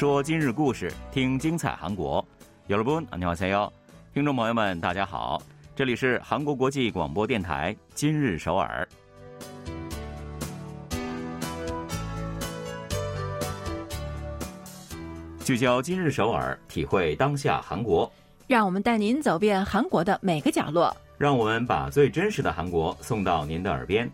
说今日故事，听精彩韩国。여러분안녕하세요，听众朋友们，大家好，这里是韩国国际广播电台今日首尔。聚焦今日首尔，体会当下韩国。让我们带您走遍韩国的每个角落。让我们把最真实的韩国送到您的耳边。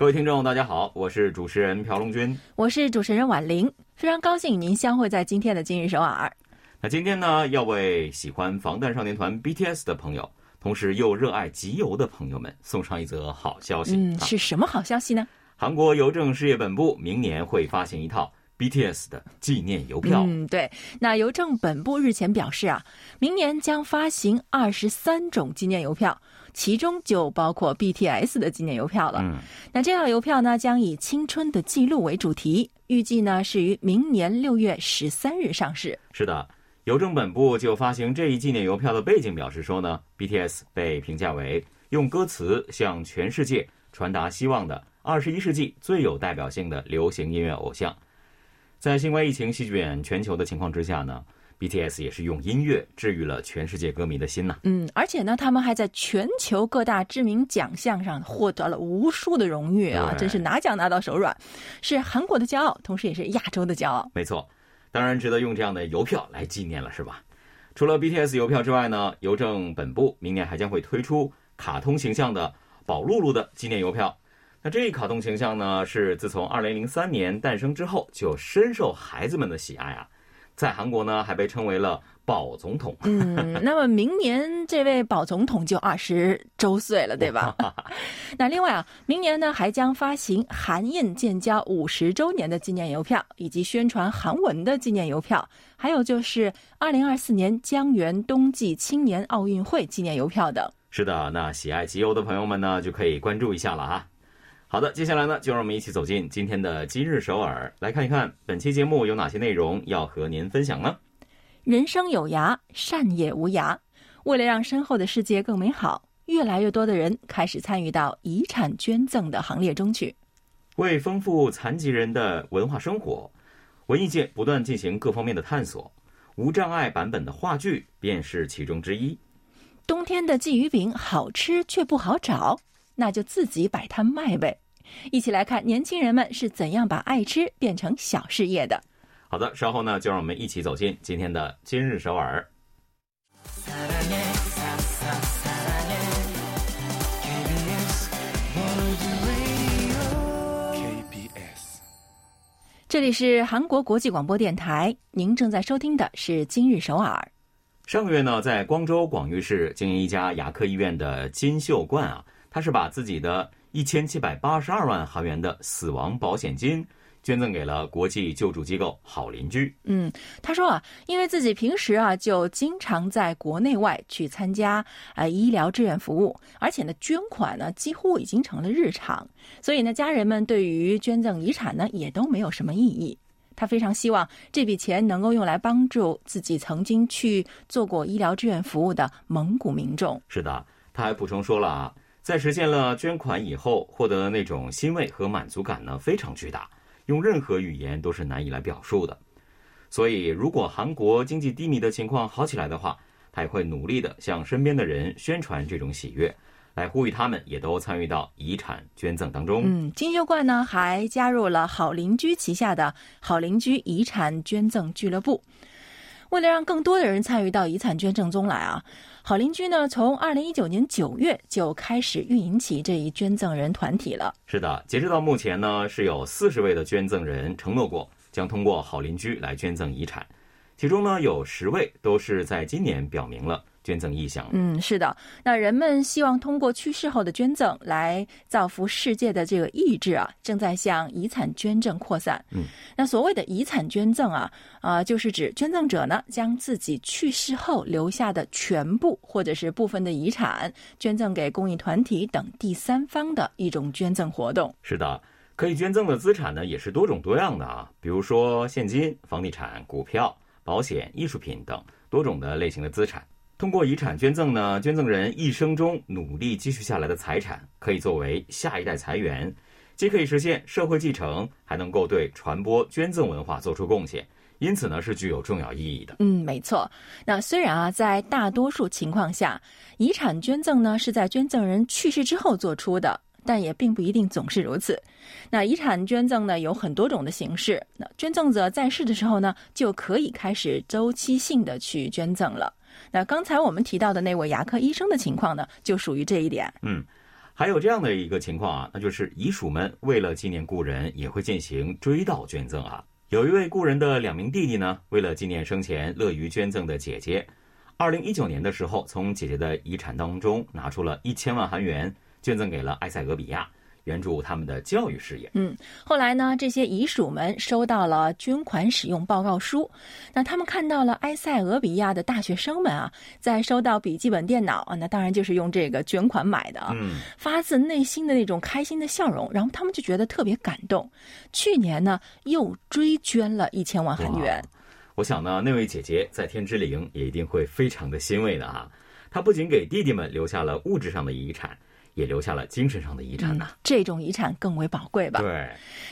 各位听众，大家好，我是主持人朴龙军，我是主持人婉玲，非常高兴与您相会在今天的今日首尔。那今天呢，要为喜欢防弹少年团 BTS 的朋友，同时又热爱集邮的朋友们送上一则好消息。嗯，是什么好消息呢？韩国邮政事业本部明年会发行一套 BTS 的纪念邮票。嗯，对。那邮政本部日前表示啊，明年将发行二十三种纪念邮票。其中就包括 BTS 的纪念邮票了。嗯，那这套邮票呢，将以青春的记录为主题，预计呢是于明年六月十三日上市。是的，邮政本部就发行这一纪念邮票的背景表示说呢，BTS 被评价为用歌词向全世界传达希望的二十一世纪最有代表性的流行音乐偶像。在新冠疫情席卷全球的情况之下呢。BTS 也是用音乐治愈了全世界歌迷的心呐。嗯，而且呢，他们还在全球各大知名奖项上获得了无数的荣誉啊，真是拿奖拿到手软，是韩国的骄傲，同时也是亚洲的骄傲。没错，当然值得用这样的邮票来纪念了，是吧？除了 BTS 邮票之外呢，邮政本部明年还将会推出卡通形象的宝露露的纪念邮票。那这一卡通形象呢，是自从2003年诞生之后就深受孩子们的喜爱啊。在韩国呢，还被称为了宝总统。嗯，那么明年这位宝总统就二十周岁了，对吧？那另外啊，明年呢还将发行韩印建交五十周年的纪念邮票，以及宣传韩文的纪念邮票，还有就是二零二四年江原冬季青年奥运会纪念邮票等。是的，那喜爱集邮的朋友们呢，就可以关注一下了啊。好的，接下来呢，就让我们一起走进今天的今日首尔，来看一看本期节目有哪些内容要和您分享呢？人生有涯，善也无涯。为了让身后的世界更美好，越来越多的人开始参与到遗产捐赠的行列中去。为丰富残疾人的文化生活，文艺界不断进行各方面的探索，无障碍版本的话剧便是其中之一。冬天的鲫鱼饼好吃却不好找。那就自己摆摊卖呗，一起来看年轻人们是怎样把爱吃变成小事业的。好的，稍后呢，就让我们一起走进今天的今日首尔。这里是韩国国际广播电台，您正在收听的是今日首尔。上个月呢，在光州广域市经营一家牙科医院的金秀冠啊。他是把自己的一千七百八十二万韩元的死亡保险金捐赠给了国际救助机构好邻居。嗯，他说啊，因为自己平时啊就经常在国内外去参加呃医疗志愿服务，而且呢捐款呢几乎已经成了日常，所以呢家人们对于捐赠遗产呢也都没有什么异议。他非常希望这笔钱能够用来帮助自己曾经去做过医疗志愿服务的蒙古民众。是的，他还补充说了啊。在实现了捐款以后，获得的那种欣慰和满足感呢，非常巨大，用任何语言都是难以来表述的。所以，如果韩国经济低迷的情况好起来的话，他也会努力的向身边的人宣传这种喜悦，来呼吁他们也都参与到遗产捐赠当中。嗯，金秀冠呢还加入了好邻居旗下的好邻居遗产捐赠俱乐部。为了让更多的人参与到遗产捐赠中来啊，好邻居呢，从二零一九年九月就开始运营起这一捐赠人团体了。是的，截止到目前呢，是有四十位的捐赠人承诺过将通过好邻居来捐赠遗产，其中呢有十位都是在今年表明了。捐赠意向，嗯，是的，那人们希望通过去世后的捐赠来造福世界的这个意志啊，正在向遗产捐赠扩散。嗯，那所谓的遗产捐赠啊，啊，就是指捐赠者呢将自己去世后留下的全部或者是部分的遗产捐赠给公益团体等第三方的一种捐赠活动。是的，可以捐赠的资产呢也是多种多样的啊，比如说现金、房地产、股票、保险、艺术品等多种的类型的资产。通过遗产捐赠呢，捐赠人一生中努力积蓄下来的财产，可以作为下一代财源，既可以实现社会继承，还能够对传播捐赠文化做出贡献，因此呢是具有重要意义的。嗯，没错。那虽然啊，在大多数情况下，遗产捐赠呢是在捐赠人去世之后做出的。但也并不一定总是如此。那遗产捐赠呢，有很多种的形式。那捐赠者在世的时候呢，就可以开始周期性的去捐赠了。那刚才我们提到的那位牙科医生的情况呢，就属于这一点。嗯，还有这样的一个情况啊，那就是遗属们为了纪念故人，也会进行追悼捐赠啊。有一位故人的两名弟弟呢，为了纪念生前乐于捐赠的姐姐，二零一九年的时候，从姐姐的遗产当中拿出了一千万韩元。捐赠给了埃塞俄比亚，援助他们的教育事业。嗯，后来呢，这些遗属们收到了捐款使用报告书，那他们看到了埃塞俄比亚的大学生们啊，在收到笔记本电脑啊，那当然就是用这个捐款买的啊，发自内心的那种开心的笑容，然后他们就觉得特别感动。去年呢，又追捐了一千万韩元。我想呢，那位姐姐在天之灵也一定会非常的欣慰的啊。她不仅给弟弟们留下了物质上的遗产。也留下了精神上的遗产呢，这种遗产更为宝贵吧？对。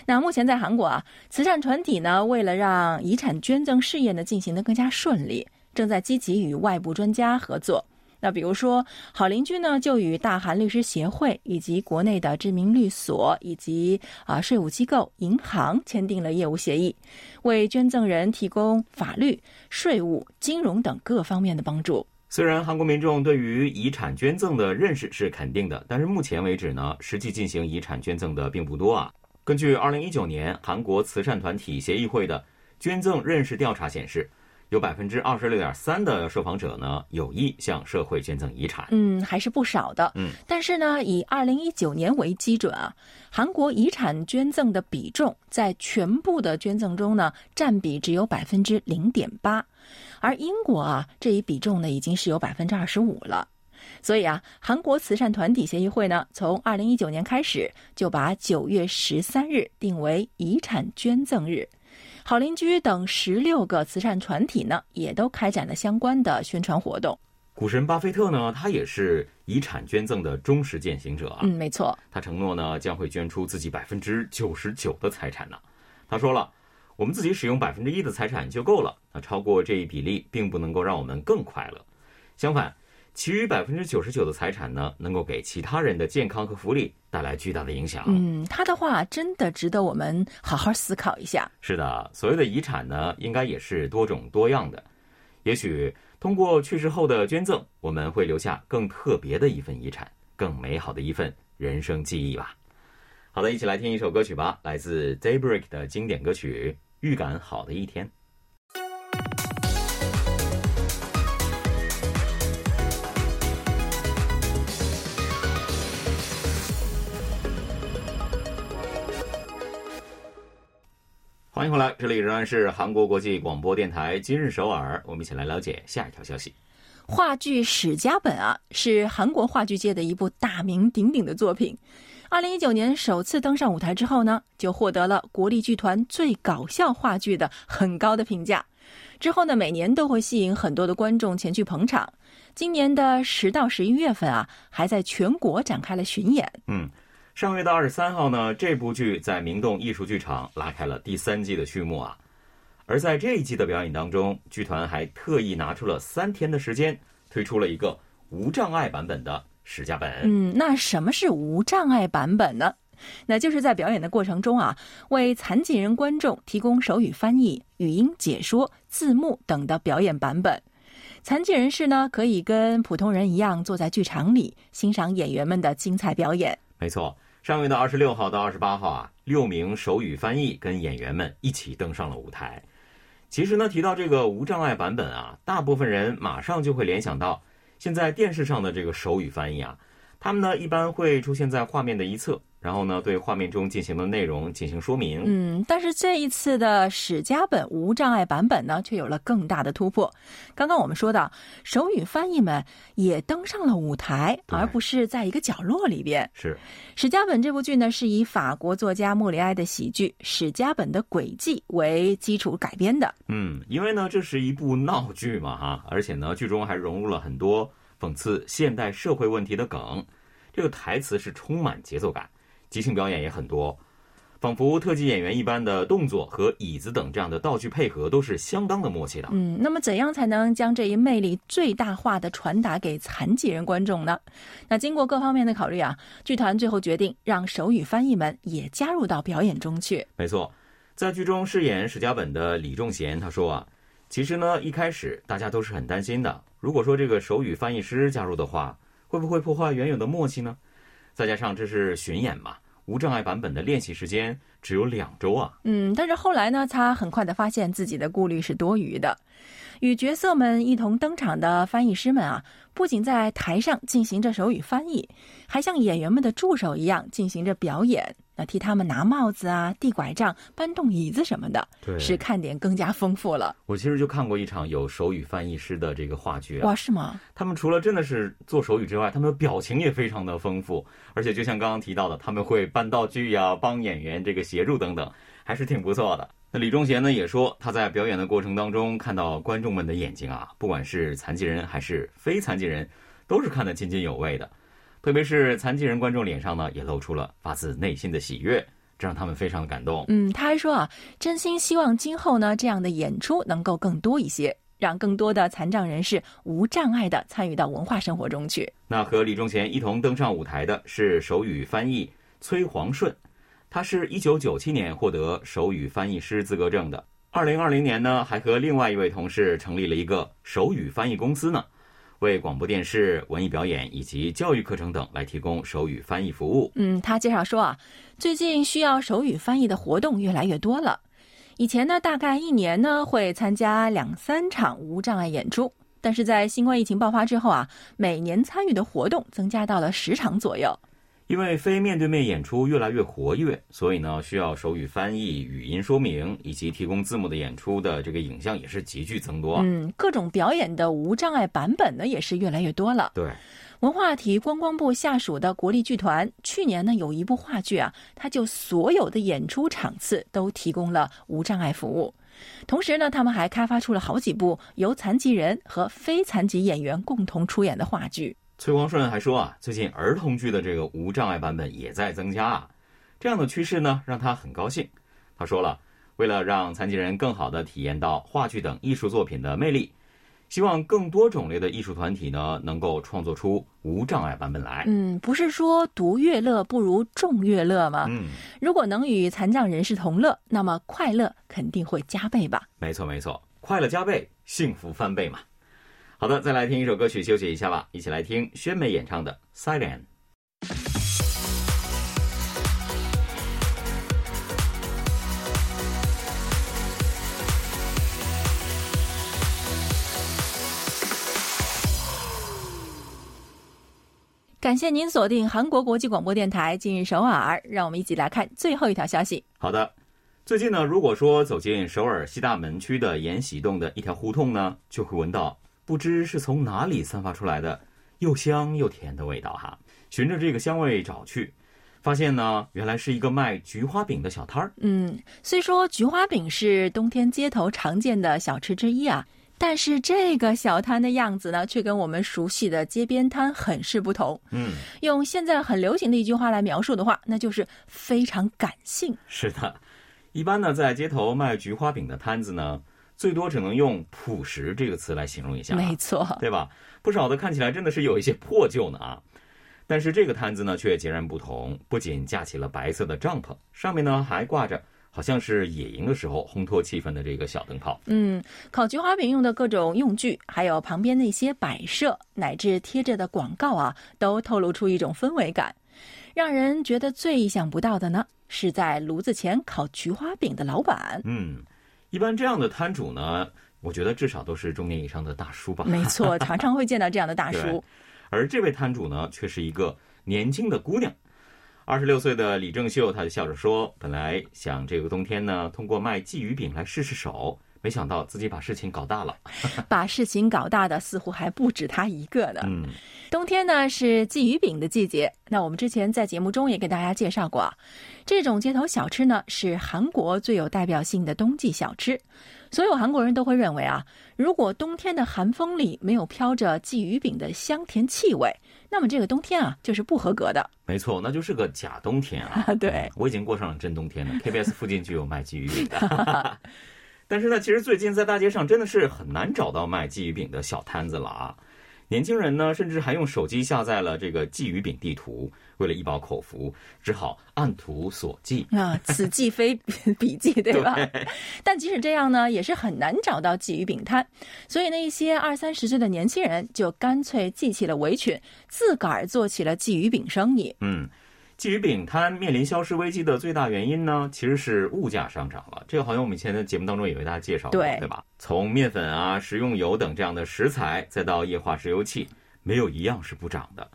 那目前在韩国啊，慈善团体呢，为了让遗产捐赠事业呢进行的更加顺利，正在积极与外部专家合作。那比如说，好邻居呢，就与大韩律师协会以及国内的知名律所以及啊税务机构、银行签订了业务协议，为捐赠人提供法律、税务、金融等各方面的帮助。虽然韩国民众对于遗产捐赠的认识是肯定的，但是目前为止呢，实际进行遗产捐赠的并不多啊。根据二零一九年韩国慈善团体协议会的捐赠认识调查显示，有百分之二十六点三的受访者呢有意向社会捐赠遗产。嗯，还是不少的。嗯，但是呢，以二零一九年为基准啊，韩国遗产捐赠的比重在全部的捐赠中呢，占比只有百分之零点八。而英国啊，这一比重呢已经是有百分之二十五了，所以啊，韩国慈善团体协议会呢，从二零一九年开始就把九月十三日定为遗产捐赠日。好邻居等十六个慈善团体呢，也都开展了相关的宣传活动。股神巴菲特呢，他也是遗产捐赠的忠实践行者啊。嗯，没错，他承诺呢，将会捐出自己百分之九十九的财产呢。他说了。我们自己使用百分之一的财产就够了，那超过这一比例并不能够让我们更快乐。相反，其余百分之九十九的财产呢，能够给其他人的健康和福利带来巨大的影响。嗯，他的话真的值得我们好好思考一下。是的，所谓的遗产呢，应该也是多种多样的。也许通过去世后的捐赠，我们会留下更特别的一份遗产，更美好的一份人生记忆吧。好的，一起来听一首歌曲吧，来自 Daybreak 的经典歌曲。预感好的一天。欢迎回来，这里仍然是韩国国际广播电台今日首尔，我们一起来了解下一条消息。话剧《史家本》啊，是韩国话剧界的一部大名鼎鼎的作品。二零一九年首次登上舞台之后呢，就获得了国立剧团最搞笑话剧的很高的评价。之后呢，每年都会吸引很多的观众前去捧场。今年的十到十一月份啊，还在全国展开了巡演。嗯，上月的二十三号呢，这部剧在明洞艺术剧场拉开了第三季的序幕啊。而在这一季的表演当中，剧团还特意拿出了三天的时间，推出了一个无障碍版本的。史家本，嗯，那什么是无障碍版本呢？那就是在表演的过程中啊，为残疾人观众提供手语翻译、语音解说、字幕等的表演版本。残疾人士呢，可以跟普通人一样坐在剧场里欣赏演员们的精彩表演。没错，上月的二十六号到二十八号啊，六名手语翻译跟演员们一起登上了舞台。其实呢，提到这个无障碍版本啊，大部分人马上就会联想到。现在电视上的这个手语翻译啊，他们呢一般会出现在画面的一侧。然后呢，对画面中进行的内容进行说明。嗯，但是这一次的史家本无障碍版本呢，却有了更大的突破。刚刚我们说到，手语翻译们也登上了舞台，而不是在一个角落里边。是史家本这部剧呢，是以法国作家莫里埃的喜剧《史家本的轨迹》为基础改编的。嗯，因为呢，这是一部闹剧嘛，哈，而且呢，剧中还融入了很多讽刺现代社会问题的梗，这个台词是充满节奏感。即兴表演也很多，仿佛特技演员一般的动作和椅子等这样的道具配合都是相当的默契的。嗯，那么怎样才能将这一魅力最大化的传达给残疾人观众呢？那经过各方面的考虑啊，剧团最后决定让手语翻译们也加入到表演中去。没错，在剧中饰演史家本的李仲贤他说啊，其实呢一开始大家都是很担心的，如果说这个手语翻译师加入的话，会不会破坏原有的默契呢？再加上这是巡演嘛。无障碍版本的练习时间只有两周啊！嗯，但是后来呢，他很快的发现自己的顾虑是多余的。与角色们一同登场的翻译师们啊，不仅在台上进行着手语翻译，还像演员们的助手一样进行着表演。那替他们拿帽子啊、递拐杖、搬动椅子什么的，对，使看点更加丰富了。我其实就看过一场有手语翻译师的这个话剧，哇，是吗？他们除了真的是做手语之外，他们的表情也非常的丰富，而且就像刚刚提到的，他们会搬道具呀、帮演员这个协助等等，还是挺不错的。那李忠贤呢也说，他在表演的过程当中看到观众们的眼睛啊，不管是残疾人还是非残疾人，都是看得津津有味的。特别是残疾人观众脸上呢，也露出了发自内心的喜悦，这让他们非常的感动。嗯，他还说啊，真心希望今后呢，这样的演出能够更多一些，让更多的残障人士无障碍的参与到文化生活中去。那和李忠贤一同登上舞台的是手语翻译崔黄顺，他是一九九七年获得手语翻译师资格证的。二零二零年呢，还和另外一位同事成立了一个手语翻译公司呢。为广播电视、文艺表演以及教育课程等来提供手语翻译服务。嗯，他介绍说啊，最近需要手语翻译的活动越来越多了。以前呢，大概一年呢会参加两三场无障碍演出，但是在新冠疫情爆发之后啊，每年参与的活动增加到了十场左右。因为非面对面演出越来越活跃，所以呢，需要手语翻译、语音说明以及提供字幕的演出的这个影像也是急剧增多。嗯，各种表演的无障碍版本呢也是越来越多了。对，文化体育观光部下属的国立剧团去年呢有一部话剧啊，它就所有的演出场次都提供了无障碍服务，同时呢，他们还开发出了好几部由残疾人和非残疾演员共同出演的话剧。崔光顺还说啊，最近儿童剧的这个无障碍版本也在增加啊，这样的趋势呢让他很高兴。他说了，为了让残疾人更好的体验到话剧等艺术作品的魅力，希望更多种类的艺术团体呢能够创作出无障碍版本来。嗯，不是说独乐乐不如众乐乐吗？嗯，如果能与残障人士同乐，那么快乐肯定会加倍吧？没错没错，快乐加倍，幸福翻倍嘛。好的，再来听一首歌曲休息一下吧，一起来听宣美演唱的《Silent》。感谢您锁定韩国国际广播电台今日首尔，让我们一起来看最后一条消息。好的，最近呢，如果说走进首尔西大门区的延禧洞的一条胡同呢，就会闻到。不知是从哪里散发出来的又香又甜的味道哈，循着这个香味找去，发现呢，原来是一个卖菊花饼的小摊儿。嗯，虽说菊花饼是冬天街头常见的小吃之一啊，但是这个小摊的样子呢，却跟我们熟悉的街边摊很是不同。嗯，用现在很流行的一句话来描述的话，那就是非常感性。是的，一般呢，在街头卖菊花饼的摊子呢。最多只能用朴实这个词来形容一下，没错，对吧？不少的看起来真的是有一些破旧呢啊，但是这个摊子呢却截然不同，不仅架起了白色的帐篷，上面呢还挂着好像是野营的时候烘托气氛的这个小灯泡。嗯，烤菊花饼用的各种用具，还有旁边那些摆设，乃至贴着的广告啊，都透露出一种氛围感，让人觉得最意想不到的呢，是在炉子前烤菊花饼的老板。嗯。一般这样的摊主呢，我觉得至少都是中年以上的大叔吧。没错，常常会见到这样的大叔。而这位摊主呢，却是一个年轻的姑娘，二十六岁的李正秀，她就笑着说：“本来想这个冬天呢，通过卖鲫鱼饼来试试手。”没想到自己把事情搞大了，把事情搞大的似乎还不止他一个呢。嗯，冬天呢是鲫鱼饼的季节。那我们之前在节目中也给大家介绍过，这种街头小吃呢是韩国最有代表性的冬季小吃。所有韩国人都会认为啊，如果冬天的寒风里没有飘着鲫鱼饼的香甜气味，那么这个冬天啊就是不合格的。没错，那就是个假冬天啊。对，我已经过上了真冬天了。KBS 附近就有卖鲫鱼饼的，但是呢，其实最近在大街上真的是很难找到卖鲫鱼饼的小摊子了啊。年轻人呢，甚至还用手机下载了这个鲫鱼饼地图，为了一饱口福，只好按图索骥啊，此记非彼记，对吧？但即使这样呢，也是很难找到鲫鱼饼摊，所以那，一些二三十岁的年轻人就干脆系起了围裙，自个儿做起了鲫鱼饼生意。嗯。鲫鱼饼摊面临消失危机的最大原因呢，其实是物价上涨了。这个好像我们以前的节目当中也为大家介绍过，对吧？从面粉啊、食用油等这样的食材，再到液化石油气，没有一样是不涨的。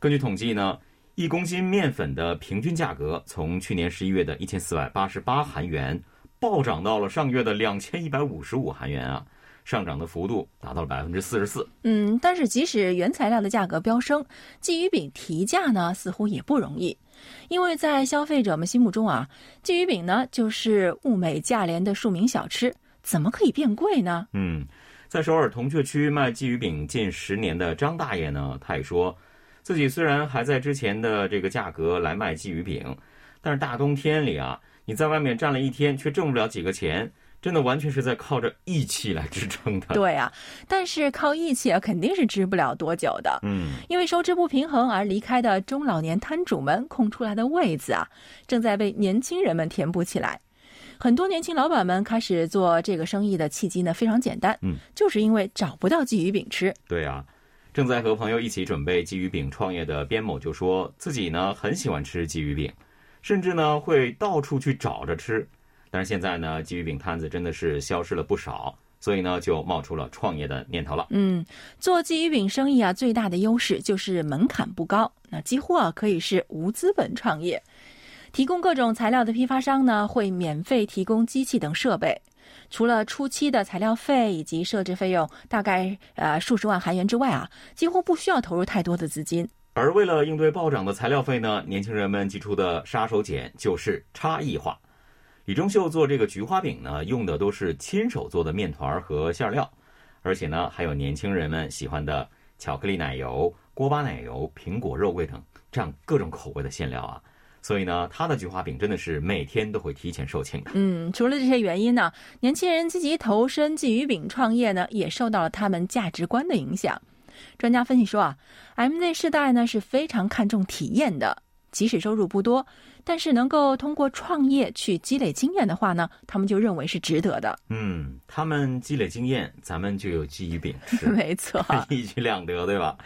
根据统计呢，一公斤面粉的平均价格从去年十一月的一千四百八十八韩元，暴涨到了上月的两千一百五十五韩元啊。上涨的幅度达到了百分之四十四。嗯，但是即使原材料的价格飙升，鲫鱼饼提价呢，似乎也不容易。因为在消费者们心目中啊，鲫鱼饼呢就是物美价廉的庶民小吃，怎么可以变贵呢？嗯，在首尔铜雀区卖鲫鱼饼近十年的张大爷呢，他也说，自己虽然还在之前的这个价格来卖鲫鱼饼，但是大冬天里啊，你在外面站了一天，却挣不了几个钱。真的完全是在靠着义气来支撑的。对啊，但是靠义气啊，肯定是支不了多久的。嗯，因为收支不平衡而离开的中老年摊主们空出来的位子啊，正在被年轻人们填补起来。很多年轻老板们开始做这个生意的契机呢，非常简单，嗯，就是因为找不到鲫鱼饼吃。对啊，正在和朋友一起准备鲫鱼饼创业的边某就说自己呢很喜欢吃鲫鱼饼，甚至呢会到处去找着吃。但是现在呢，鲫鱼饼摊子真的是消失了不少，所以呢，就冒出了创业的念头了。嗯，做鲫鱼饼生意啊，最大的优势就是门槛不高，那几乎啊可以是无资本创业。提供各种材料的批发商呢，会免费提供机器等设备，除了初期的材料费以及设置费用，大概呃数十万韩元之外啊，几乎不需要投入太多的资金。而为了应对暴涨的材料费呢，年轻人们祭出的杀手锏就是差异化。李忠秀做这个菊花饼呢，用的都是亲手做的面团和馅料，而且呢，还有年轻人们喜欢的巧克力奶油、锅巴奶油、苹果肉桂等这样各种口味的馅料啊。所以呢，他的菊花饼真的是每天都会提前售罄的。嗯，除了这些原因呢，年轻人积极投身鲫鱼饼创业呢，也受到了他们价值观的影响。专家分析说啊，MZ 世代呢是非常看重体验的。即使收入不多，但是能够通过创业去积累经验的话呢，他们就认为是值得的。嗯，他们积累经验，咱们就有记忆饼吃，没错，一举两得，对吧？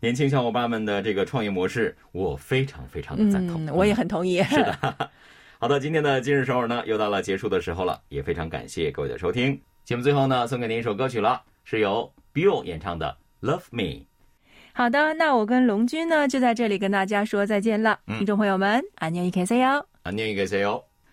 年轻小伙伴们的这个创业模式，我非常非常的赞同，我也很同意。是的，好的，今天的今日首尔呢，又到了结束的时候了，也非常感谢各位的收听。节目最后呢，送给您一首歌曲了，是由 Bill 演唱的《Love Me》。好的，那我跟龙军呢就在这里跟大家说再见了，听众朋友们，안녕히계세 요， 안녕히계세 요。